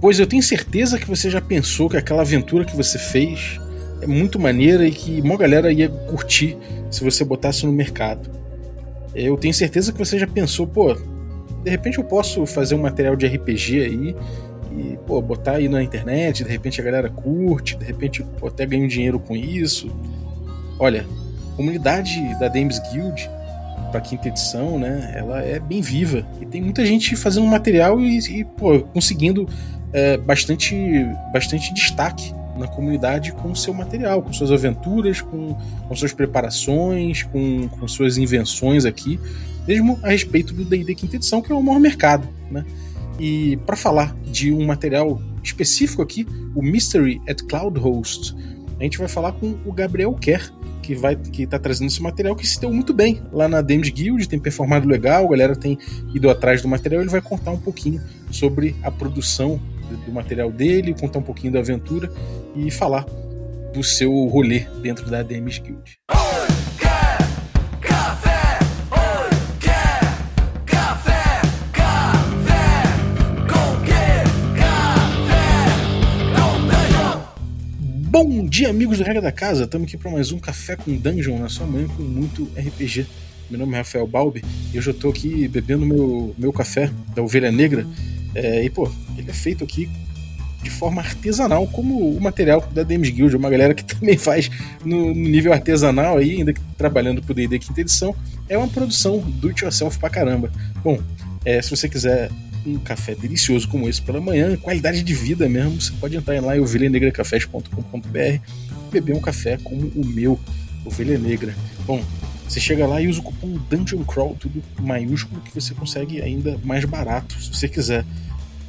pois eu tenho certeza que você já pensou que aquela aventura que você fez é muito maneira e que uma galera ia curtir se você botasse no mercado. Eu tenho certeza que você já pensou, pô, de repente eu posso fazer um material de RPG aí e pô, botar aí na internet, de repente a galera curte, de repente eu até ganho dinheiro com isso. Olha, a comunidade da Games Guild para quinta edição, né? Ela é bem viva e tem muita gente fazendo material e, e pô, conseguindo é, bastante, bastante destaque na comunidade com o seu material, com suas aventuras, com, com suas preparações, com, com suas invenções aqui, mesmo a respeito do D&D quinta edição, que é o maior mercado, né? E para falar de um material específico aqui, o Mystery at Cloud Host, a gente vai falar com o Gabriel Kerr, que vai que tá trazendo esse material que se deu muito bem lá na Dames Guild, tem performado legal, a galera tem ido atrás do material, ele vai contar um pouquinho sobre a produção do material dele, contar um pouquinho da aventura e falar do seu rolê dentro da Dames Guild. Bom dia, amigos do Regra da Casa. Estamos aqui para mais um Café com Dungeon na sua manhã com muito RPG. Meu nome é Rafael Balbi e hoje eu estou aqui bebendo meu, meu café da Ovelha Negra. É, e, pô, ele é feito aqui de forma artesanal, como o material da Dames Guild, uma galera que também faz no, nível artesanal aí, ainda trabalhando pro D&D quinta edição. É uma produção do it yourself pra caramba. Bom, é, se você quiser um café delicioso como esse pela manhã, qualidade de vida mesmo, você pode entrar lá em ovelhanegracafés.com.br e beber um café como o meu, Ovelha Negra. Bom, você chega lá e usa o cupom Dungeon Crawl, tudo maiúsculo, que você consegue ainda mais barato, se você quiser,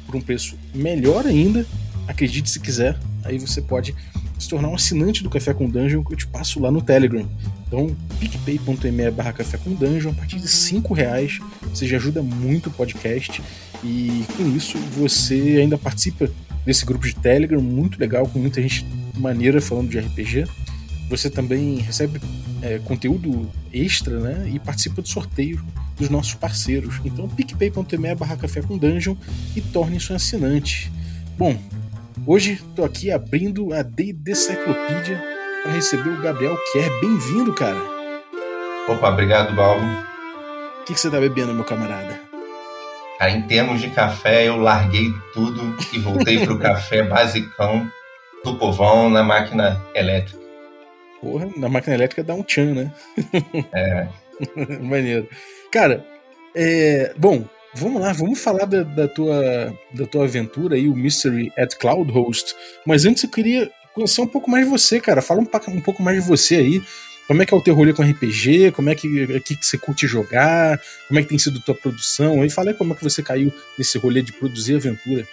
por um preço melhor ainda. Acredite se quiser, aí você pode se tornar um assinante do Café com Dungeon que eu te passo lá no Telegram. Então, picpay.me barra café com dungeon, a partir de 5 reais, você já ajuda muito o podcast e com isso você ainda participa desse grupo de Telegram muito legal, com muita gente maneira falando de RPG. Você também recebe é, conteúdo extra né, e participa do sorteio dos nossos parceiros. Então, picpay.me barra café com dungeon e torne-se um assinante. Bom, hoje estou aqui abrindo a D&D Cyclopedia para receber o Gabriel Kerr. Bem-vindo, cara! Opa, obrigado, Balbo. O que, que você está bebendo, meu camarada? Cara, em termos de café, eu larguei tudo e voltei pro café basicão do povão na máquina elétrica. Porra, na máquina elétrica dá um tchan, né? É. Maneiro. Cara, é, bom, vamos lá, vamos falar da, da, tua, da tua aventura aí, o Mystery at Cloud Host. Mas antes eu queria conhecer um pouco mais de você, cara. Fala um, um pouco mais de você aí. Como é que é o teu rolê com RPG? Como é que, que, que você curte jogar? Como é que tem sido tua produção? Aí fala aí como é que você caiu nesse rolê de produzir aventura.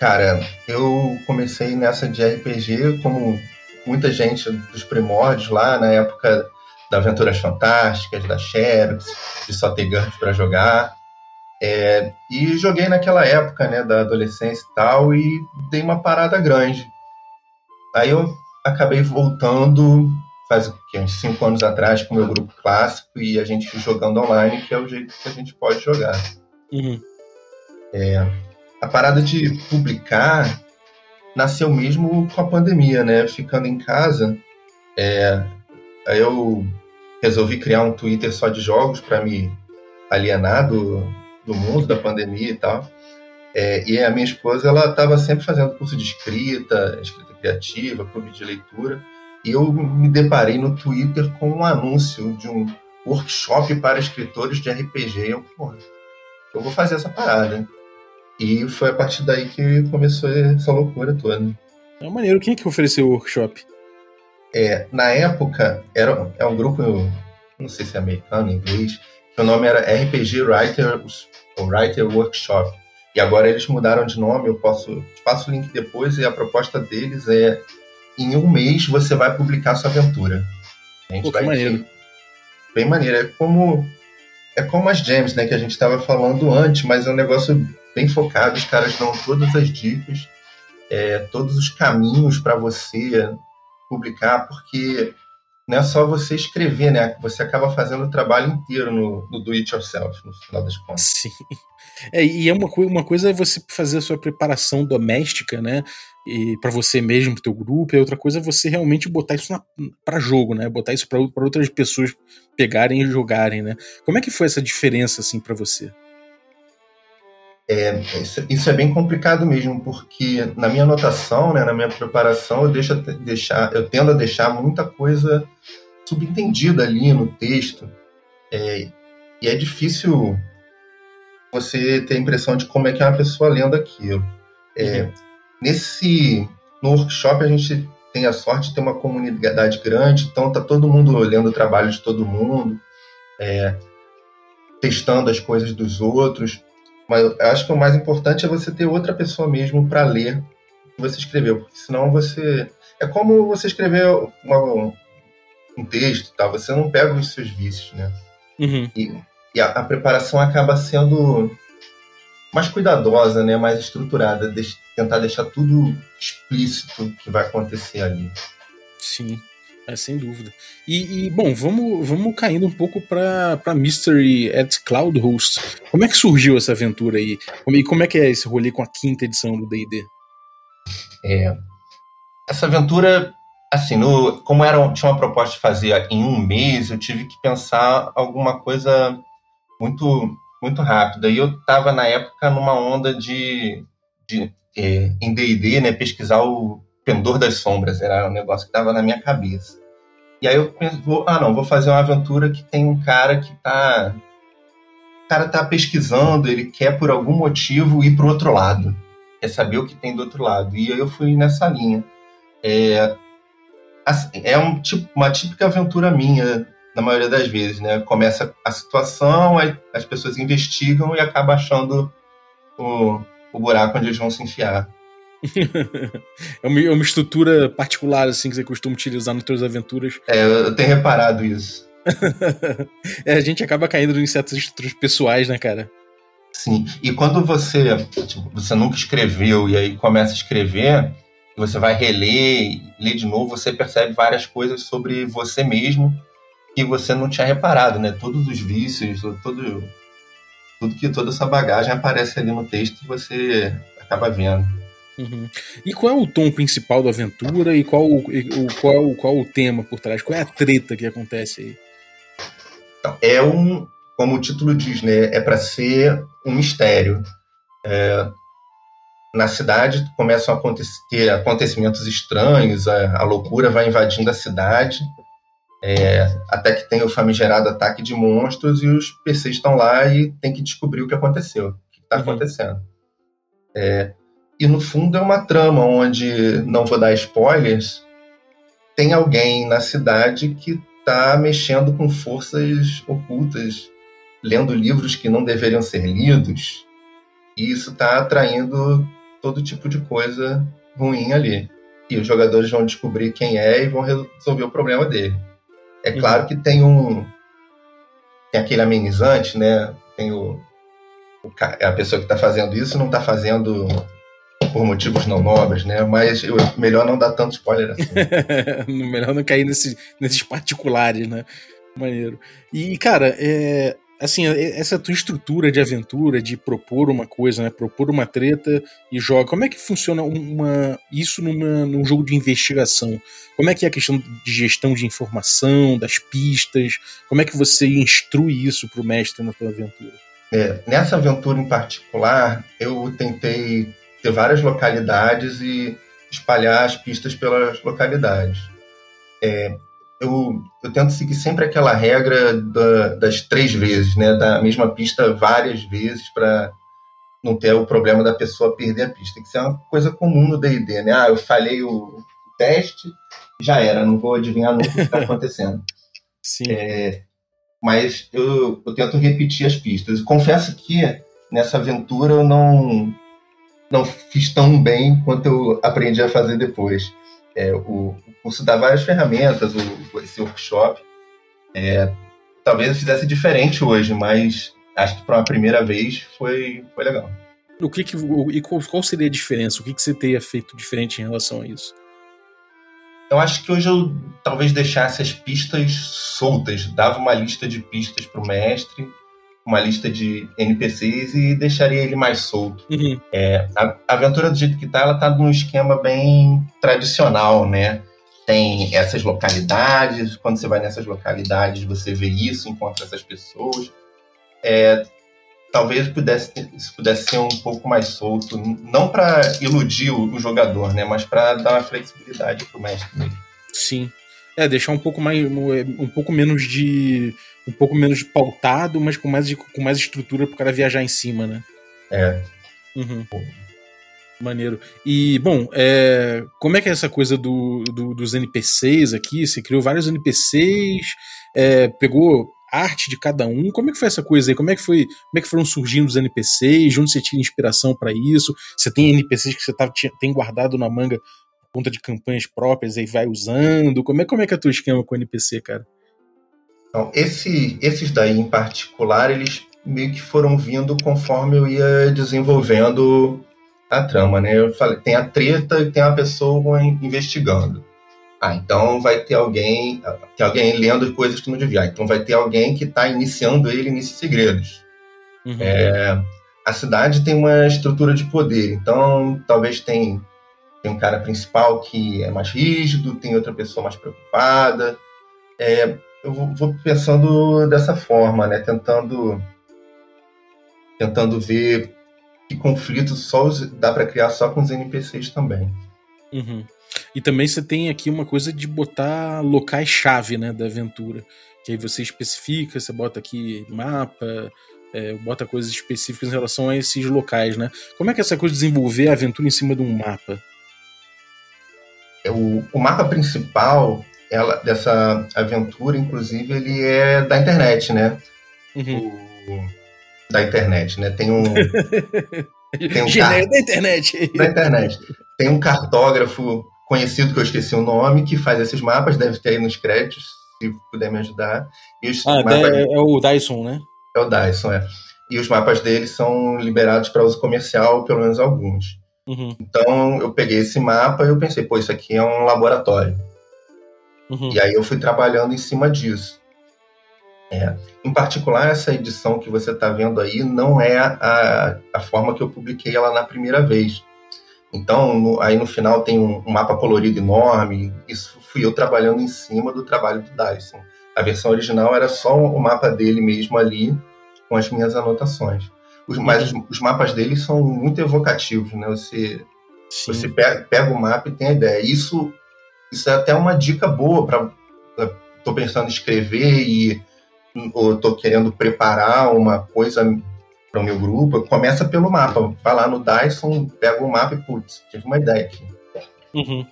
Cara, eu comecei nessa de RPG como muita gente dos primórdios lá na época da Aventuras Fantásticas, da Xerox, de só ter GURPS para jogar. É, e joguei naquela época, né, da adolescência e tal, e dei uma parada grande. Aí eu acabei voltando faz que, uns cinco anos atrás com o meu grupo clássico e a gente jogando online, que é o jeito que a gente pode jogar. Uhum. É, a parada de publicar nasceu mesmo com a pandemia, né? Ficando em casa, é, eu resolvi criar um Twitter só de jogos para me alienar do, do mundo da pandemia e tal. É, e a minha esposa, ela estava sempre fazendo curso de escrita, escrita criativa, clube de leitura e eu me deparei no Twitter com um anúncio de um workshop para escritores de RPG. Eu, porra, eu vou fazer essa parada. E foi a partir daí que começou essa loucura toda. É maneiro. Quem é que ofereceu o workshop? É, na época, era, é um grupo, não sei se é americano, inglês, que o nome era RPG Writers, Writer Workshop. E agora eles mudaram de nome, eu posso. Te passo o link depois, e a proposta deles é em um mês você vai publicar sua aventura. A gente Pô, vai maneiro. Bem maneiro. É como, é como as gems, né, que a gente estava falando antes, mas é um negócio bem focado. Os caras dão todas as dicas, é, todos os caminhos para você publicar, porque não é só você escrever, né? Você acaba fazendo o trabalho inteiro no, no do it yourself, no final das contas. Sim. É, e é uma, uma coisa é você fazer a sua preparação doméstica, né? E para você mesmo, pro teu grupo, e outra coisa é você realmente botar isso para jogo, né? Botar isso para outras pessoas pegarem e jogarem, né? Como é que foi essa diferença assim para você? É, isso é bem complicado mesmo, porque na minha anotação, né, na minha preparação, eu, deixo, deixar, eu tendo a deixar muita coisa subentendida ali no texto. É, e é difícil você ter a impressão de como é que é uma pessoa lendo aquilo. É, uhum. Nesse no workshop a gente tem a sorte de ter uma comunidade grande, então tá todo mundo olhando o trabalho de todo mundo, é, testando as coisas dos outros. Mas eu acho que o mais importante é você ter outra pessoa mesmo para ler o que você escreveu, porque senão você. É como você escrever uma, um texto, tá? você não pega os seus vícios, né? Uhum. E, e a, a, preparação acaba sendo mais cuidadosa, né? mais estruturada, de, tentar deixar tudo explícito que vai acontecer ali. Sim. É, sem dúvida. E, e, bom, vamos, vamos caindo um pouco para Mystery at Cloud Host. Como é que surgiu essa aventura aí? E como é que é esse rolê com a quinta edição do D&D? É, essa aventura, assim, no, como era, tinha uma proposta de fazer em um mês, eu tive que pensar alguma coisa muito muito rápida. E eu estava, na época, numa onda de, de é, em D&D, né, pesquisar o Pendor das Sombras, era um negócio que estava na minha cabeça. E aí eu penso, vou, ah não, vou fazer uma aventura que tem um cara que tá. O cara tá pesquisando, ele quer por algum motivo ir pro outro lado. Quer saber o que tem do outro lado. E aí eu fui nessa linha. É, é um, tipo, uma típica aventura minha, na maioria das vezes, né? Começa a situação, as pessoas investigam e acaba achando o, o buraco onde eles vão se enfiar. é, uma, é uma estrutura particular, assim, que você costuma utilizar nas suas aventuras. É, eu tenho reparado isso. é, a gente acaba caindo em certas estruturas pessoais, né, cara? Sim, e quando você, tipo, você nunca escreveu e aí começa a escrever, você vai reler, ler de novo, você percebe várias coisas sobre você mesmo que você não tinha reparado, né? Todos os vícios, todo, tudo que toda essa bagagem aparece ali no texto e você acaba vendo. Uhum. E qual é o tom principal da aventura e qual o, qual, é o, qual o tema por trás? Qual é a treta que acontece aí? Então, é um, como o título diz, né, é para ser um mistério. É, na cidade começam a acontecer acontecimentos estranhos, a, a loucura vai invadindo a cidade, é, até que tem o famigerado ataque de monstros e os PCs estão lá e tem que descobrir o que aconteceu, o que está uhum. acontecendo. É, e no fundo é uma trama onde, não vou dar spoilers, tem alguém na cidade que está mexendo com forças ocultas, lendo livros que não deveriam ser lidos, e isso está atraindo todo tipo de coisa ruim ali. E os jogadores vão descobrir quem é e vão resolver o problema dele. É uhum. claro que tem um. Tem aquele amenizante, né? Tem o. o a pessoa que está fazendo isso não está fazendo por motivos não nobres, né? Mas eu, melhor não dar tanto spoiler assim. melhor não cair nesse, nesses particulares, né? Maneiro. E, cara, é, assim, é, essa tua estrutura de aventura, de propor uma coisa, né? Propor uma treta e joga. Como é que funciona uma, isso numa, num jogo de investigação? Como é que é a questão de gestão de informação, das pistas? Como é que você instrui isso para o mestre na tua aventura? É, nessa aventura em particular, eu tentei ter várias localidades e espalhar as pistas pelas localidades. É, eu, eu, tento seguir sempre aquela regra da, das três vezes, né? Da mesma pista várias vezes para não ter o problema da pessoa perder a pista. Que isso é uma coisa comum no D&D, né? Ah, eu falhei o teste, já era, não vou adivinhar nunca o que está acontecendo. Sim. É, mas eu, eu tento repetir as pistas. confesso que nessa aventura eu não não fiz tão bem quanto eu aprendi a fazer depois. É, o, o, curso dá várias ferramentas, o, esse workshop. É, talvez eu fizesse diferente hoje, mas acho que para uma primeira vez foi, foi legal. O que, que e qual, seria a diferença? O que, que você teria feito diferente em relação a isso? eu acho que hoje eu talvez deixasse as pistas soltas, dava uma lista de pistas para o mestre, uma lista de NPCs e deixaria ele mais solto. Uhum. É, a, aventura do jeito que tá, ela tá num esquema bem tradicional, né? Tem essas localidades, quando você vai nessas localidades, você vê isso, encontra essas pessoas. É, talvez pudesse, isso pudesse ser um pouco mais solto, não para iludir o, o, jogador, né? Mas para dar uma flexibilidade pro mestre mesmo. Sim. É, deixar um pouco mais um pouco menos de um pouco menos pautado, mas com mais, com mais estrutura pro cara viajar em cima, né? É. Uhum. Maneiro. E, bom, é, como é que é essa coisa do, do, dos NPCs aqui? Você criou vários NPCs, é, pegou arte de cada um. Como é que foi essa coisa aí? Como é que foi? Como é que foram surgindo os NPCs? De onde você tira inspiração para isso? Você tem NPCs que você tá, tem guardado na manga por conta de campanhas próprias e vai usando? Como é, como é que é o teu esquema com o NPC, cara? Então, esse, esses daí em particular, eles meio que foram vindo conforme eu ia desenvolvendo a trama, né? Eu falei, tem a treta e tem a pessoa investigando. Ah, então vai ter alguém, tem alguém lendo coisas que não devia. Ah, então vai ter alguém que está iniciando ele nesses segredos. Uhum. É, a cidade tem uma estrutura de poder, então talvez tem, tem um cara principal que é mais rígido, tem outra pessoa mais preocupada. É, eu vou pensando dessa forma, né? Tentando tentando ver que conflitos só os, dá para criar só com os NPCs também. Uhum. E também você tem aqui uma coisa de botar locais-chave né, da aventura. Que aí você especifica, você bota aqui mapa, é, bota coisas específicas em relação a esses locais, né? Como é que é essa coisa de desenvolver a aventura em cima de um mapa? É, o, o mapa principal ela, dessa aventura, inclusive, ele é da internet, né? Uhum. O, da internet, né? Tem um. tem um car... da internet. Da internet. Tem um cartógrafo conhecido que eu esqueci o nome, que faz esses mapas, deve ter aí nos créditos, se puder me ajudar. E os ah, mapas... é, é o Dyson, né? É o Dyson, é. E os mapas dele são liberados para uso comercial, pelo menos alguns. Uhum. Então eu peguei esse mapa e eu pensei, pô, isso aqui é um laboratório. Uhum. E aí eu fui trabalhando em cima disso. É. Em particular, essa edição que você está vendo aí não é a, a forma que eu publiquei ela na primeira vez. Então, no, aí no final tem um, um, mapa colorido enorme. Isso fui eu trabalhando em cima do trabalho do Dyson. A versão original era só o mapa dele mesmo ali, com as minhas anotações. Os, mas os, os mapas dele são muito evocativos, né? Você, você pega, pega o mapa e tem a ideia. Isso isso é até uma dica boa para estou pensando em escrever e ou estou querendo preparar uma coisa para o meu grupo, começa pelo mapa. Vai lá no Dyson, pega o mapa e, putz, tive uma ideia aqui. Uhum.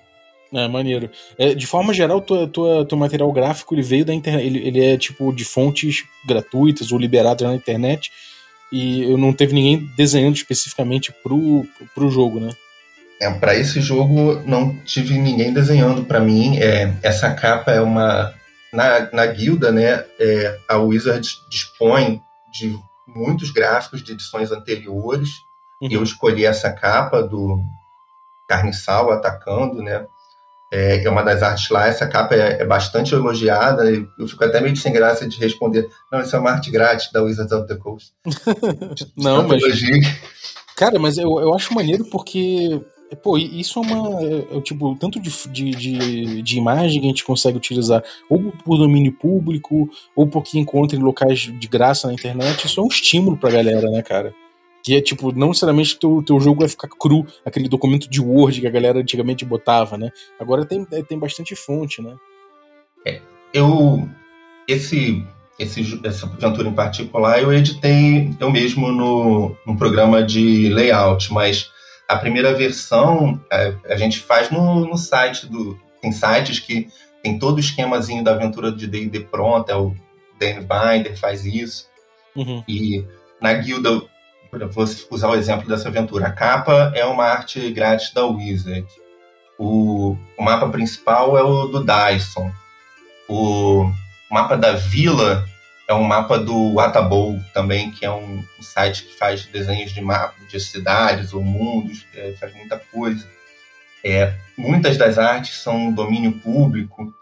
É, maneiro. É, de forma geral, tua, tua, teu material gráfico ele veio da internet. Ele, ele é tipo de fontes gratuitas ou liberadas na internet. E eu não teve ninguém desenhando especificamente pro, pro jogo, né? É, para esse jogo não tive ninguém desenhando para mim. É, essa capa é uma na, na guilda, né? É, a Wizard dispõe de muitos gráficos de edições anteriores. Uhum. E eu escolhi essa capa do Carniçal atacando, né? É, é uma das artes lá. Essa capa é, é bastante elogiada. Eu fico até meio sem graça de responder. Não, isso é uma arte grátis da Wizards of the Coast. não, mas. Cara, mas eu, eu acho maneiro porque Pô, isso é uma. É, é, tipo, tanto de, de, de, de, imagem que a gente consegue utilizar ou por domínio público, ou porque encontra em locais de graça na internet, isso é um estímulo pra galera, né, cara? Que é tipo, não necessariamente teu, teu jogo vai ficar cru, aquele documento de Word que a galera antigamente botava, né? Agora tem, é, tem bastante fonte, né? É, eu. Esse, esse, essa aventura em particular eu editei eu mesmo no, no programa de layout, mas a primeira versão a, é, a gente faz no, no, site do. Tem sites que tem todo o esquemazinho da aventura de D&D pronta, é o Dan Binder faz isso. Uhum. E na guilda, vou usar o exemplo dessa aventura. A capa é uma arte grátis da Wizard. O, o mapa principal é o do Dyson. O mapa da vila é um mapa do Atabou também, que é um, site que faz desenhos de mapas de cidades ou mundos, é, faz muita coisa. É, muitas das artes são domínio público.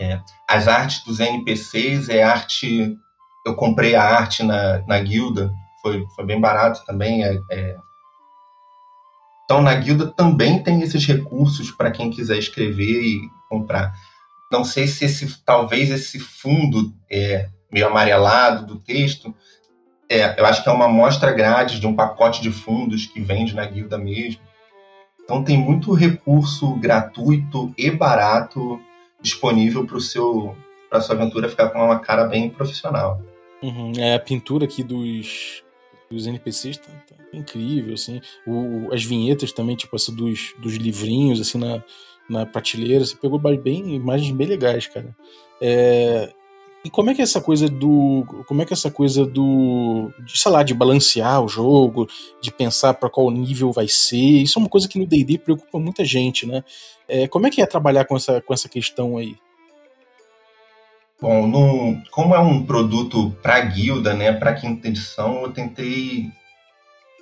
É, as artes dos NPCs é arte. Eu comprei a arte na, na guilda, foi, foi bem barato também. É, é. Então, na guilda também tem esses recursos para quem quiser escrever e comprar. Não sei se esse, talvez esse fundo é, meio amarelado do texto, é, eu acho que é uma amostra grátis de um pacote de fundos que vende na guilda mesmo. Então tem muito recurso gratuito e barato disponível para seu para sua aventura ficar com uma cara bem profissional. Uhum. É, a pintura aqui dos, dos NPCs tá, tá incrível, assim. O, as vinhetas também, tipo essa dos, dos livrinhos, assim, na, na prateleira. Você pegou bem, imagens bem legais, cara. É, e como é que é essa coisa do. Como é que é essa coisa do. De, sei lá, de balancear o jogo, de pensar para qual nível vai ser. Isso é uma coisa que no DD preocupa muita gente, né? É, como é que é trabalhar com essa, com essa questão aí? Bom, no, como é um produto para guilda, né, para quinta edição, eu tentei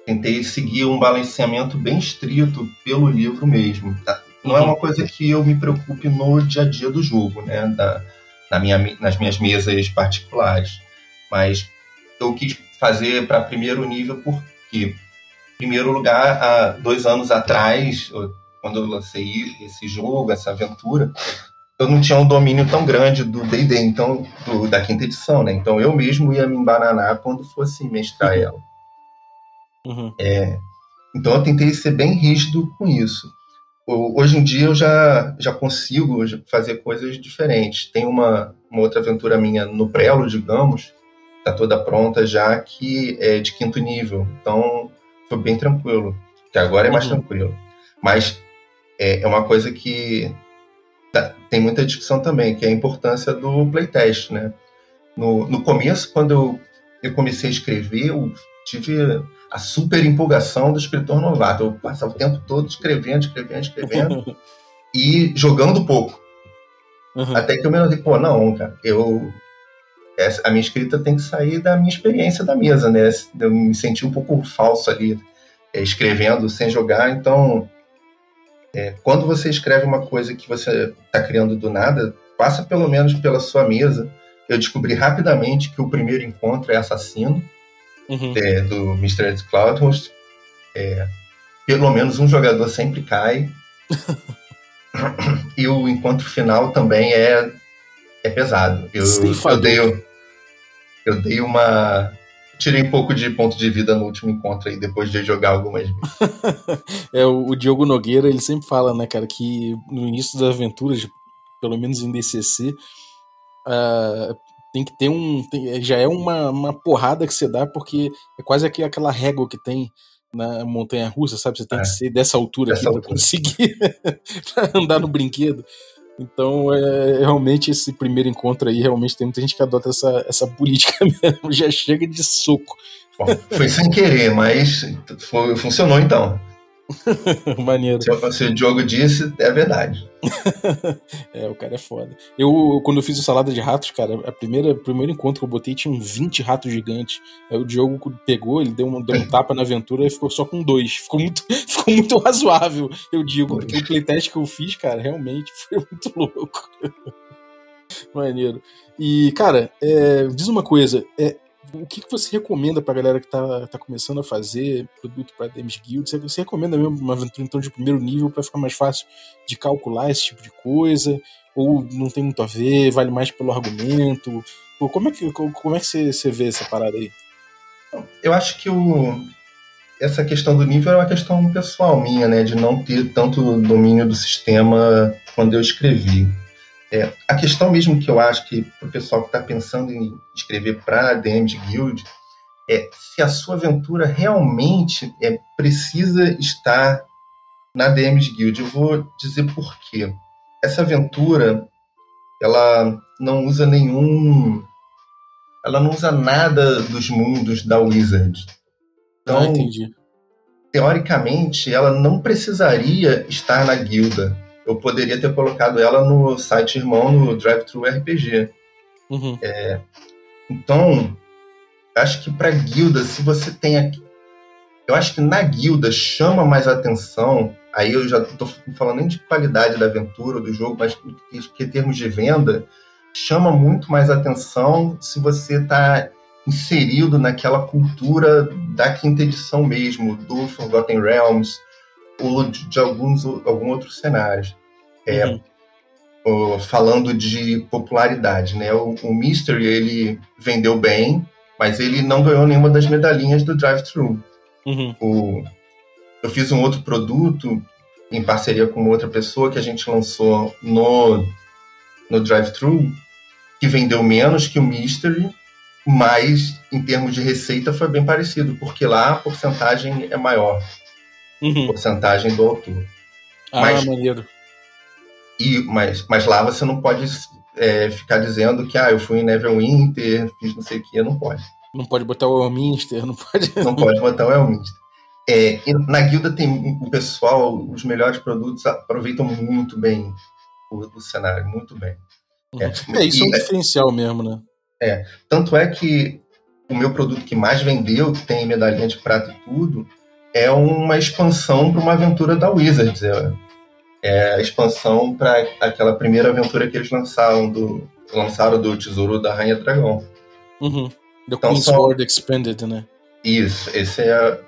tentei seguir um balanceamento bem estrito pelo livro mesmo. Tá? Não é uhum. uma coisa que eu me preocupe no dia a dia do jogo, né, da, na minha, nas minhas mesas particulares. Mas eu quis fazer para primeiro nível porque, em primeiro lugar, há dois anos atrás, quando eu lancei esse jogo, essa aventura, eu não tinha um domínio tão grande do D&D, então do, da quinta edição, né? Então eu mesmo ia me embananar quando fosse mestrar uhum. ela. Uhum. É, então eu tentei ser bem rígido com isso hoje em dia eu já, já consigo fazer coisas diferentes. Tem uma, uma outra aventura minha no prelo, digamos, está toda pronta já, que é de quinto nível. Então foi bem tranquilo. Que agora é mais uhum. tranquilo. Mas é, é uma coisa que tá, tem muita discussão também, que é a importância do playtest, né? No, no começo, quando eu, eu comecei a escrever, eu tive a super empolgação do escritor novato. Eu passava o tempo todo escrevendo, escrevendo, escrevendo e jogando pouco. Uhum. Até que eu me notei, pô, não, cara, eu. Essa, a minha escrita tem que sair da minha experiência da mesa, né? Eu me senti um pouco falso ali, é, escrevendo sem jogar. Então, é, quando você escreve uma coisa que você está criando do nada, passa pelo menos pela sua mesa. Eu descobri rapidamente que o primeiro encontro é assassino uhum. é, do Mr. Cloudhost. É, pelo menos um jogador sempre cai. e o encontro final também é, é pesado. Eu, eu, dei, eu dei uma. Tirei um pouco de ponto de vida no último encontro aí, depois de jogar algumas vezes. é, o, o Diogo Nogueira, ele sempre fala, né, cara, que no início das aventuras, pelo menos em DCC, uh, tem que ter um. Tem, já é uma, uma porrada que você dá, porque é quase aquela régua que tem na montanha russa, sabe? Você tem é. que ser dessa altura dessa aqui altura. pra conseguir andar no brinquedo. Então, é, realmente, esse primeiro encontro aí, realmente tem muita gente que adota essa, essa política mesmo, já chega de soco. Bom, foi sem querer, mas foi, funcionou então. Maneiro. Se, o Diogo disse, é verdade. é, o cara é foda. Eu, quando eu fiz o Salada de Ratos, cara, a primeira, o primeiro encontro que eu botei tinha 20 ratos gigantes. Aí o Diogo pegou, ele deu, uma, deu um tapa na aventura e ficou só com dois. Ficou muito, ficou muito razoável, eu digo, porque o playtest que eu fiz, cara, realmente foi muito louco. Maneiro. E, cara, é, diz uma coisa, é, o que, que você recomenda pra galera que tá, tá começando a fazer produto para DMs Guild? Você, você, recomenda mesmo uma aventura então, de primeiro nível para ficar mais fácil de calcular esse tipo de coisa? Ou não tem muito a ver, vale mais pelo argumento? Pô, como é que, como é que você, você vê essa parada aí? Eu acho que o, essa questão do nível é uma questão pessoal minha, né? De não ter tanto domínio do sistema quando eu escrevi. É, a questão mesmo que eu acho que para o pessoal que está pensando em escrever para a DMs Guild é se a sua aventura realmente é, precisa estar na DMs Guild. Eu vou dizer por quê. Essa aventura ela não usa nenhum ela não usa nada dos mundos da Wizard. Então, ah, entendi. teoricamente, ela não precisaria estar na guilda eu poderia ter colocado ela no site irmão no Drive-Thru RPG. Uhum. É, então, acho que para guilda, se você tem aqui, eu acho que na guilda chama mais atenção aí eu já estou falando nem de qualidade da aventura do jogo, mas que, que em termos de venda, chama muito mais atenção se você está inserido naquela cultura da quinta edição mesmo, do Forgotten Realms, ou de, de alguns algum outros cenários. É, uhum falando de popularidade, né? O, o Mystery ele vendeu bem, mas ele não ganhou nenhuma das medalhinhas do drive-thru. Uhum. eu fiz um outro produto em parceria com outra pessoa que a gente lançou no, no drive-thru que vendeu menos que o Mystery, mas em termos de receita foi bem parecido, porque lá a porcentagem é maior. Uhum. Porcentagem do autor. Ah, mas, maneiro. E, mas, mas lá você não pode é, ficar dizendo que ah, eu fui em Neverwinter, fiz não sei o que, não pode. Não pode botar o Elminster, não pode. Não pode botar o Elminster. É, na guilda tem o pessoal, os melhores produtos aproveitam muito bem o, o cenário, muito bem. Uhum. É, é, isso e, é um diferencial mesmo, né? É. Tanto é que o meu produto que mais vendeu, que tem medalhinha de prata e tudo, é uma expansão para uma aventura da Wizards. É, é a expansão para aquela primeira aventura que eles lançaram do, lançaram do Tesouro da Rainha Dragão. Uhum. The então, Queen's Sword Expanded, né? Isso, esse é.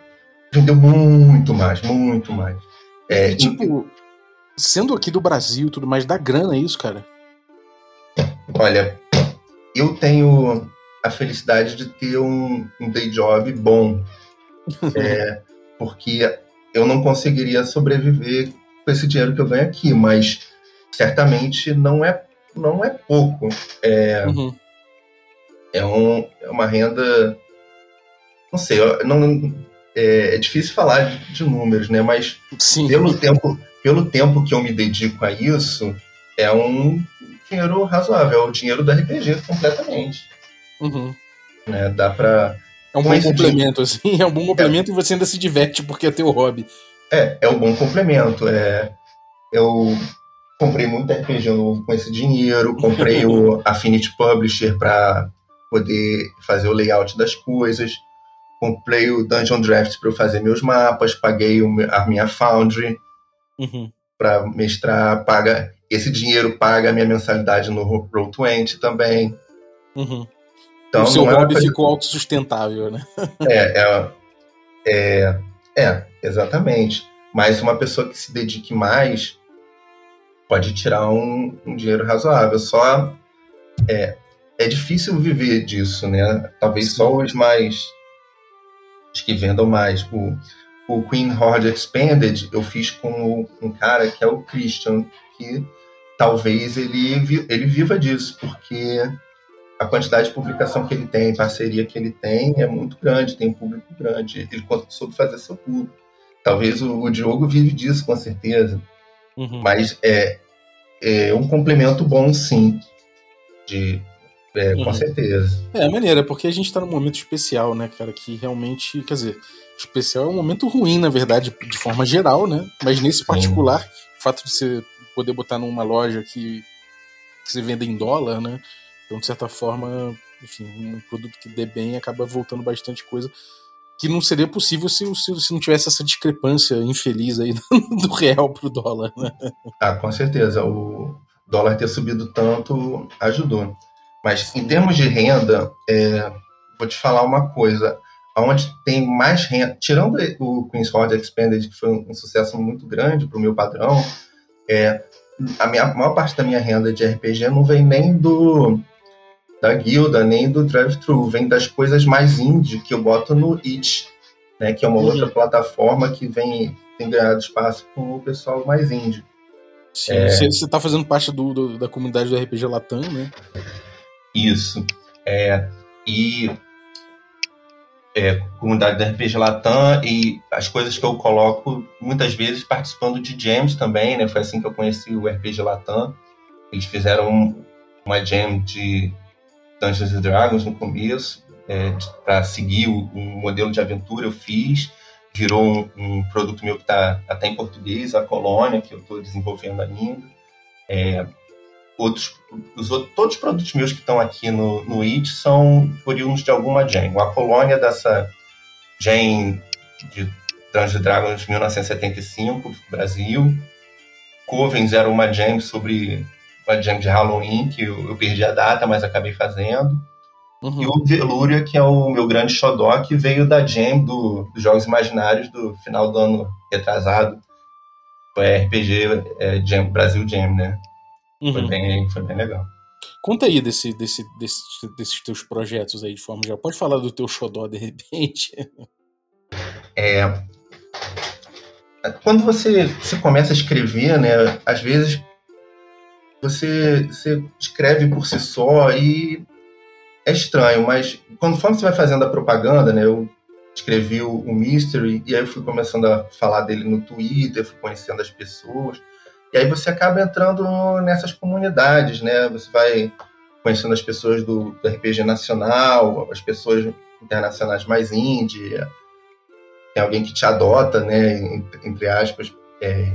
Vendeu muito mais, muito mais. É, e, tipo, sendo aqui do Brasil e tudo mais, dá grana isso, cara? Olha, eu tenho a felicidade de ter um, um day job bom. é, porque eu não conseguiria sobreviver com esse dinheiro que eu ganho aqui, mas certamente não é, não é pouco. É, uhum. é, um, é uma renda. Não sei, não, é, é difícil falar de, de, números, né? Mas Sim. pelo tempo, pelo tempo que eu me dedico a isso, é um dinheiro razoável, é o dinheiro do RPG completamente. Uhum. Né? Dá pra. É um bom complemento, assim, é um bom complemento é. e você ainda se diverte porque é teu hobby. É, é um bom complemento. É, eu comprei muito RPG novo com esse dinheiro, comprei o Affinity Publisher para poder fazer o layout das coisas, comprei o Dungeon Draft para eu fazer meus mapas, paguei a minha Foundry uhum. para mestrar, paga esse dinheiro paga a minha mensalidade no Roll20 também. Uhum. Então, o seu hobby ficou autossustentável, né? é, é, é, é, exatamente. Mas uma pessoa que se dedique mais pode tirar um, um dinheiro razoável. Só é, é difícil viver disso, né? Talvez só os mais. os que vendam mais. O, o Queen Horde Expanded eu fiz com um cara que é o Christian, que talvez ele, ele viva disso, porque a quantidade de publicação que ele tem, parceria que ele tem é muito grande, tem um público grande. Ele soube fazer seu público. Talvez o, o Diogo vive disso, com certeza. Uhum. Mas é, é um complemento bom, sim. De, é, uhum. Com certeza. É, a maneira, porque a gente está num momento especial, né, cara? Que realmente, quer dizer, especial é um momento ruim, na verdade, de forma geral, né? Mas nesse particular, sim. o fato de você poder botar numa loja que, que se vende em dólar, né? Então, de certa forma, enfim, um produto que dê bem acaba voltando bastante coisa que não seria possível se, se, se não tivesse essa discrepância infeliz aí do real pro dólar, né? Ah, com certeza. O dólar ter subido tanto ajudou. Mas em termos de renda, é, vou te falar uma coisa. Onde tem mais renda, tirando o Queen's Horde Expanded, que foi um, um sucesso muito grande para o meu padrão, é, a, minha, a maior parte da minha renda de RPG não vem nem do da guilda, nem do drive-thru, vem das coisas mais indie que eu boto no It, né, que é uma uhum. outra plataforma que vem tem ganhado espaço com o pessoal mais indie. Sim, é... você está fazendo parte do, do, da comunidade do RPG Latam, né? Isso. É, e é, comunidade do RPG Latam e as coisas que eu coloco muitas vezes participando de jams também, né? Foi assim que eu conheci o RPG Latam. Eles fizeram uma jam de Dungeons and Dragons no começo, é, para seguir o, um modelo de aventura eu fiz. Virou um, um produto meu que está até em português, a Colônia, que eu estou desenvolvendo ainda. É, outros, os outros, todos os produtos meus que estão aqui no, no IT são oriundos de alguma gen. A colônia dessa gen de Dungeons Dragons 1975, Brasil. Covens era uma jam sobre uma jam de Halloween, que eu, eu perdi a data, mas acabei fazendo. Uhum. E o Velúria, que é o meu grande xodó, que veio da jam do, dos Jogos Imaginários do final do ano retrasado. Foi RPG é, jam, Brasil Jam, né? Uhum. Foi, bem, foi bem legal. Conta aí desse, desse, desse, desses teus projetos aí de forma geral. Pode falar do teu xodó de repente? É, quando você, você começa a escrever, né, às vezes você, você escreve por si só e é estranho, mas conforme você vai fazendo a propaganda, né, eu escrevi o, o Mystery e aí eu fui começando a falar dele no Twitter, fui conhecendo as pessoas, e aí você acaba entrando nessas comunidades, né, você vai conhecendo as pessoas do, do RPG nacional, as pessoas internacionais mais indie, tem alguém que te adota, né, entre aspas, é,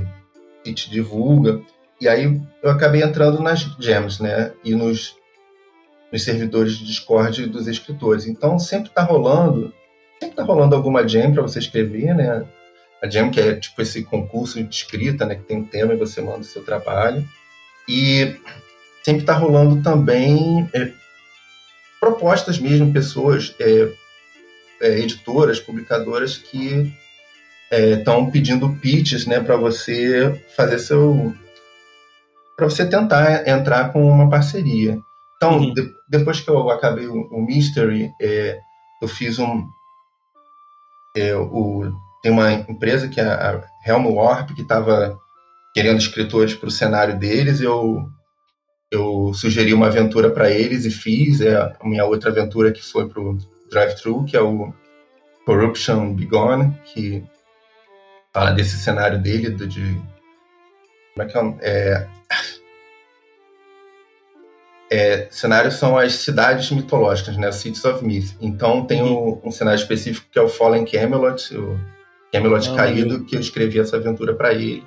e te divulga. E aí eu acabei entrando nas gems, né, e nos, nos servidores de Discord dos escritores. Então sempre está rolando, sempre tá rolando alguma gem para você escrever, né? A gem que é tipo esse concurso de escrita, né, que tem um tema e você manda o seu trabalho. E sempre está rolando também é, propostas mesmo, pessoas é, é, editoras, publicadoras que estão é, pedindo pitches né, para você fazer seu. Para você tentar entrar com uma parceria. Então, uhum. de, depois que eu acabei o, o Mystery, é, eu fiz um. É, o, tem uma empresa que é a Helm Warp, que estava querendo escritores para o cenário deles. Eu, eu sugeri uma aventura para eles e fiz. É a minha outra aventura que foi para o Drive-Thru, que é o Corruption Begone, que fala desse cenário dele, do, de. Como é que é? é, é cenários são as cidades mitológicas, né? Cities of Myth. Então tem um, um cenário específico que é o Fallen Camelot, o Camelot ah, caído, que eu escrevi essa aventura para ele.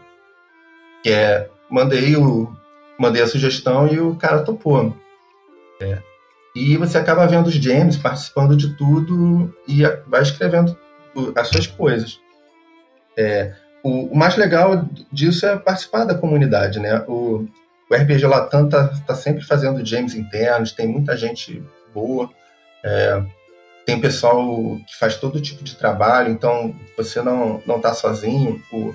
Que é. Mandei, o, mandei a sugestão e o cara topou. É, e você acaba vendo os gems, participando de tudo e vai escrevendo as suas coisas. É, o, o, mais legal disso é participar da comunidade, né? O, o RPG Latam tá, tá sempre fazendo games internos, tem muita gente boa, é, tem pessoal que faz todo tipo de trabalho, então você não não tá sozinho. O,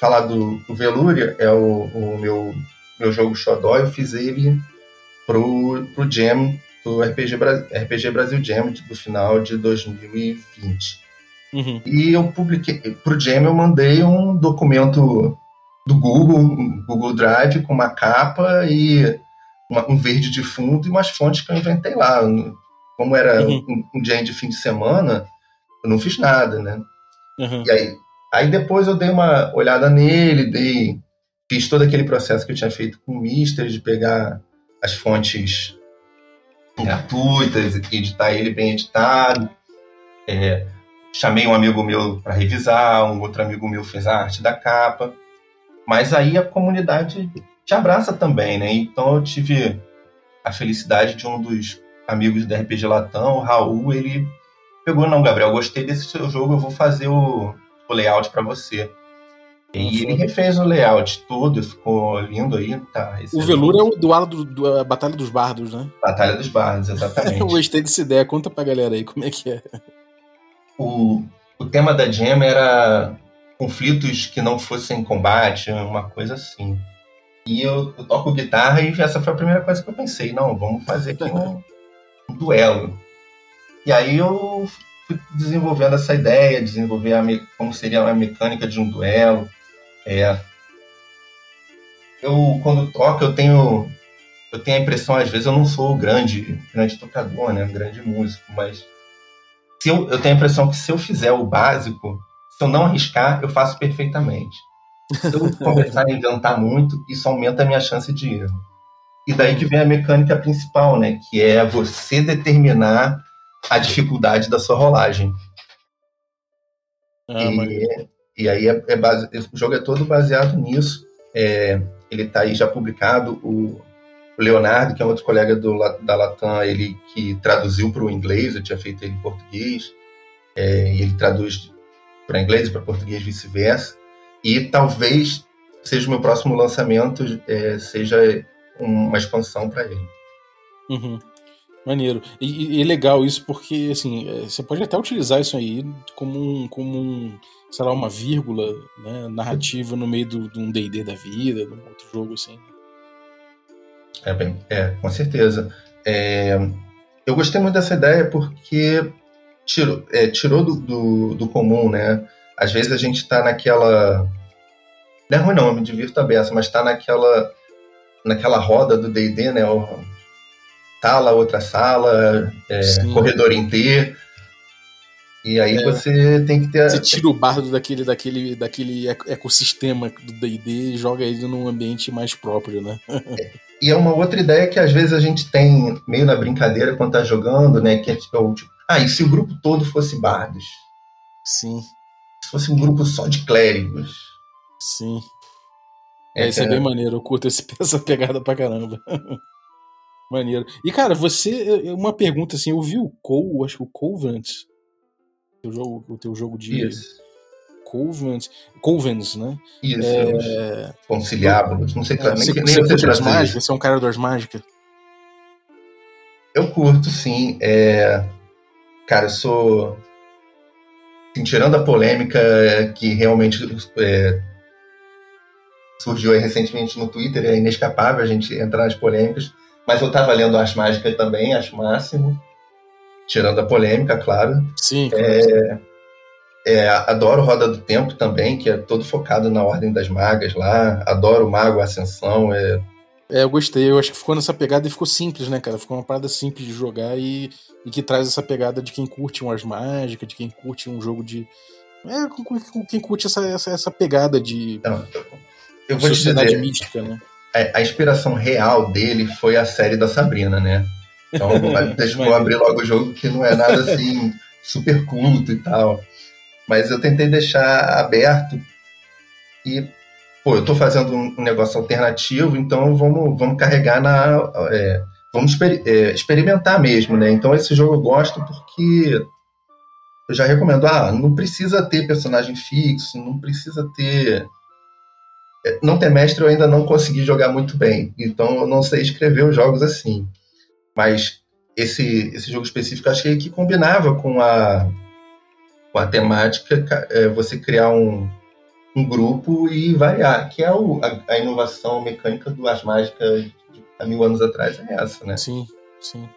falar do, do Veluria é o, o meu meu jogo Xodó, eu fiz ele pro, pro Jam do RPG, RPG Brasil Jam do final de 2020. Uhum. E eu publiquei, pro Jam eu mandei um documento do Google, um Google Drive, com uma capa e uma, um verde de fundo e umas fontes que eu inventei lá. Como era uhum. um, um Jam de fim de semana, eu não fiz nada, né? Uhum. E aí, aí depois eu dei uma olhada nele, dei, fiz todo aquele processo que eu tinha feito com o Mister, de pegar as fontes gratuitas, editar ele bem editado. É, chamei um amigo meu para revisar, um outro amigo meu fez a arte da capa. Mas aí a comunidade te abraça também, né? Então eu tive a felicidade de um dos amigos da RPG Latão, o Raul, ele pegou, não, Gabriel, gostei desse seu jogo, eu vou fazer o, o layout para você. E ele refez o layout todo, ficou lindo aí. Tá, o Velour é o duelo do, do, Batalha dos Bardos, né? Batalha dos Bardos, exatamente. Eu gostei dessa ideia. Conta pra galera aí como é que é. O, o tema da Jam era conflitos que não fossem combate, uma coisa assim. E eu, eu, toco guitarra e essa foi a primeira coisa que eu pensei. Não, vamos fazer aqui um, um duelo. E aí eu fui desenvolvendo essa ideia, desenvolver a como seria a mecânica de um duelo é. Eu, quando toco, eu tenho. Eu tenho a impressão, às vezes, eu não sou grande, grande tocador, né? Grande músico, mas. Se eu, eu tenho a impressão que se eu fizer o básico, se eu não arriscar, eu faço perfeitamente. Se eu começar a inventar muito, isso aumenta a minha chance de erro. E daí que vem a mecânica principal, né? Que é você determinar a dificuldade da sua rolagem. Ah, e, e aí é, é base, o jogo é todo baseado nisso. É, ele está aí já publicado. O, Leonardo, que é outro colega do, da Latam, ele que traduziu para o inglês, eu tinha feito ele em português. É, ele traduz para inglês e para português vice-versa. E talvez seja o meu próximo lançamento, é, seja uma expansão para ele. Uhum. Maneiro. E, e, é legal isso porque, assim, é, você pode até utilizar isso aí como um, como um sei lá, uma vírgula né, narrativa no meio de um D&D da vida, de um outro jogo, assim. É, bem, é, com certeza. É, eu gostei muito dessa ideia porque tirou, é, tirou do, do, do, comum, né? Às vezes a gente está naquela... Não é ruim não, eu me divirto a beça, mas está naquela, naquela roda do D&D, né? sala, outra sala, é, corredor em T. E aí é. você tem que ter. Você tira o bardo daquele, daquele, daquele ecossistema do DD e joga ele num ambiente mais próprio, né? E é uma outra ideia que às vezes a gente tem meio na brincadeira quando tá jogando, né? Que é tipo, tipo ah, e se o grupo todo fosse bardos? Sim. Se fosse um grupo só de clérigos. Sim. É, é isso é, é bem maneiro, eu curto esse, essa pegada pra caramba. Maneiro. E, cara, você. Uma pergunta assim, eu vi o Cole, acho que o Covenant. O, jogo, o teu jogo de. Isso. Covenant. Covens, né? Isso. É... Conciliábulos. Não sei é, nem, você, nem você, das mágicas, você é um cara das mágicas. Eu curto, sim. É... Cara, eu sou. Assim, tirando a polêmica que realmente é... surgiu recentemente no Twitter, é inescapável a gente entrar nas polêmicas mas eu estava lendo As Mágicas também, acho máximo. Tirando a polêmica, claro. Sim. É, é, adoro Roda do Tempo também, que é todo focado na Ordem das Magas lá. Adoro Mago Ascensão. É... é, eu gostei. Eu acho que ficou nessa pegada e ficou simples, né, cara? Ficou uma parada simples de jogar e, e que traz essa pegada de quem curte umas mágicas, de quem curte um jogo de. É, quem curte essa, essa, essa pegada de. Não, eu vou sociedade dizer, mística, né? a, inspiração real dele foi a série da Sabrina, né? Então, deixa eu abrir logo o jogo, que não é nada assim super culto e tal. Mas eu tentei deixar aberto e, pô, eu tô fazendo um, negócio alternativo, então vamos, vamos carregar na. É, vamos exper é, experimentar mesmo, né? Então esse jogo eu gosto porque eu já recomendo, ah, não precisa ter personagem fixo, não precisa ter não ter mestre eu ainda não consegui jogar muito bem, então eu não sei escrever os jogos assim. Mas esse, esse jogo específico achei que combinava com a, com a temática, é, você criar um, um grupo e variar, que é o, a, a inovação mecânica do As Mágicas há mil anos atrás, é essa, né? Sim, sim.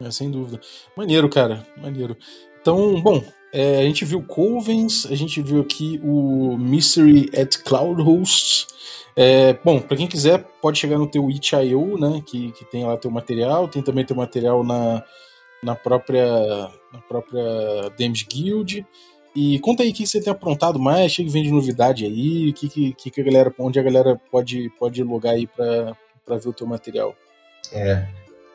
É, sem dúvida. Maneiro, cara, maneiro. Então, bom, é, a gente viu Covens, a gente viu aqui o Mystery at Cloud Hosts. É, bom, para quem quiser, pode chegar no teu itch.io, né, que, que tem lá teu material, tem também teu material na, na própria na própria Dames Guild. E conta aí o que você tem aprontado mais, chega vem de novidade aí, que, que, que a galera, onde a galera pode, pode logar aí para ver o teu material. É,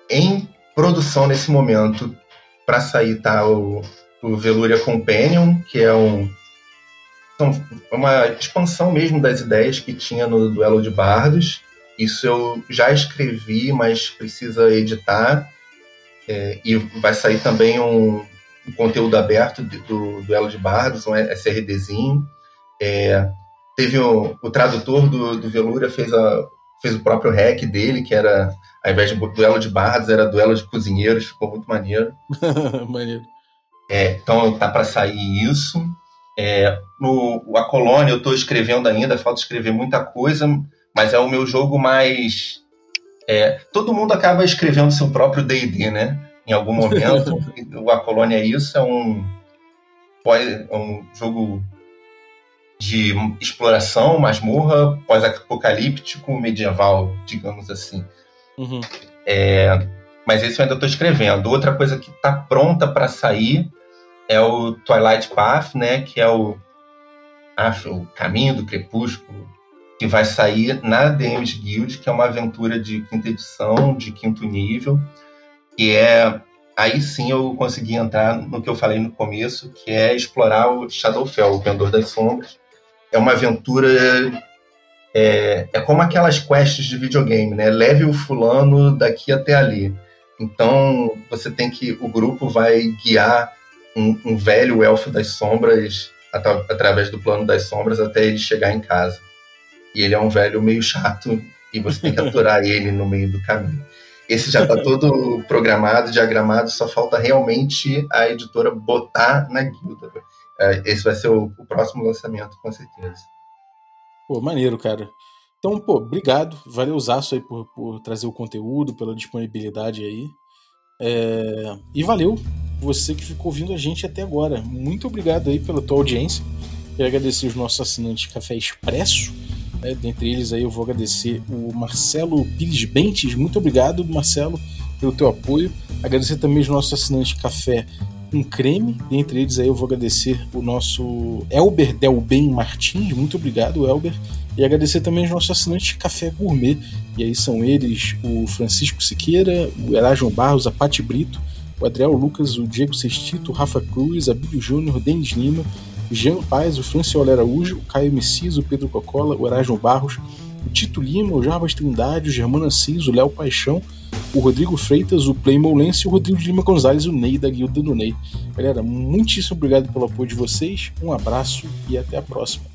em produção nesse momento, para sair tá o o Veluria Companion, que é um uma expansão mesmo das ideias que tinha no Duelo de Bardos. Isso eu já escrevi, mas precisa editar. É, e vai sair também um, um conteúdo aberto do, do Duelo de Bardos, um SRDzinho. É, teve o, o tradutor do, do Veluria fez, a, fez o próprio hack dele, que era, ao invés de duelo de bardos, era duelo de cozinheiros, ficou muito maneiro. maneiro. É, então tá para sair isso. É, no A Colônia eu estou escrevendo ainda, falta escrever muita coisa, mas é o meu jogo mais. É, todo mundo acaba escrevendo seu próprio DD, né? Em algum momento. o A Colônia é isso, é um, é um jogo de exploração, masmorra, pós-apocalíptico, medieval, digamos assim. Uhum. É, mas esse eu ainda estou escrevendo. Outra coisa que está pronta para sair é o Twilight Path, né, que é o, ah, o caminho do crepúsculo, que vai sair na DMs Guild, que é uma aventura de quinta edição, de quinto nível, que é aí sim eu consegui entrar no que eu falei no começo, que é explorar o Shadowfell, o Pendor das Sombras. É uma aventura é, é como aquelas quests de videogame, né? Leve o fulano daqui até ali. Então você tem que o grupo vai guiar um, um velho elfo das sombras at através do plano das sombras até ele chegar em casa. E ele é um velho meio chato e você tem que aturar ele no meio do caminho. Esse já está todo programado, diagramado, só falta realmente a editora botar na guilda. É, esse vai ser o, o próximo lançamento, com certeza. Pô, maneiro, cara. Então, pô, obrigado. Valeu, Zaço, aí por, por trazer o conteúdo, pela disponibilidade aí. É... E valeu você que ficou ouvindo a gente até agora. Muito obrigado aí pela tua audiência. Quero agradecer os nossos assinantes Café Expresso. Né? Dentre eles aí eu vou agradecer o Marcelo Pires Bentes. Muito obrigado, Marcelo, pelo teu apoio. Agradecer também os nossos assinantes Café com creme. Dentre eles aí eu vou agradecer o nosso Elber Delben Martins. Muito obrigado, Elber. E agradecer também os nossos assinantes Café Gourmet. E aí são eles o Francisco Siqueira, o Erasmo Barros, a Pati Brito, o Adriel Lucas, o Diego Sextito, o Rafa Cruz, a Bílio Júnior, o Denis Lima, Jean Paz, o Franciola Araújo, o Caio Messias, o Pedro Cocola, o Erasmo Barros, o Tito Lima, o Jarbas Trindade, o Germano Assis, o Léo Paixão, o Rodrigo Freitas, o Play Molense o Rodrigo Lima Gonzalez, o Ney da Guilda do Ney. Galera, muitíssimo obrigado pelo apoio de vocês, um abraço e até a próxima.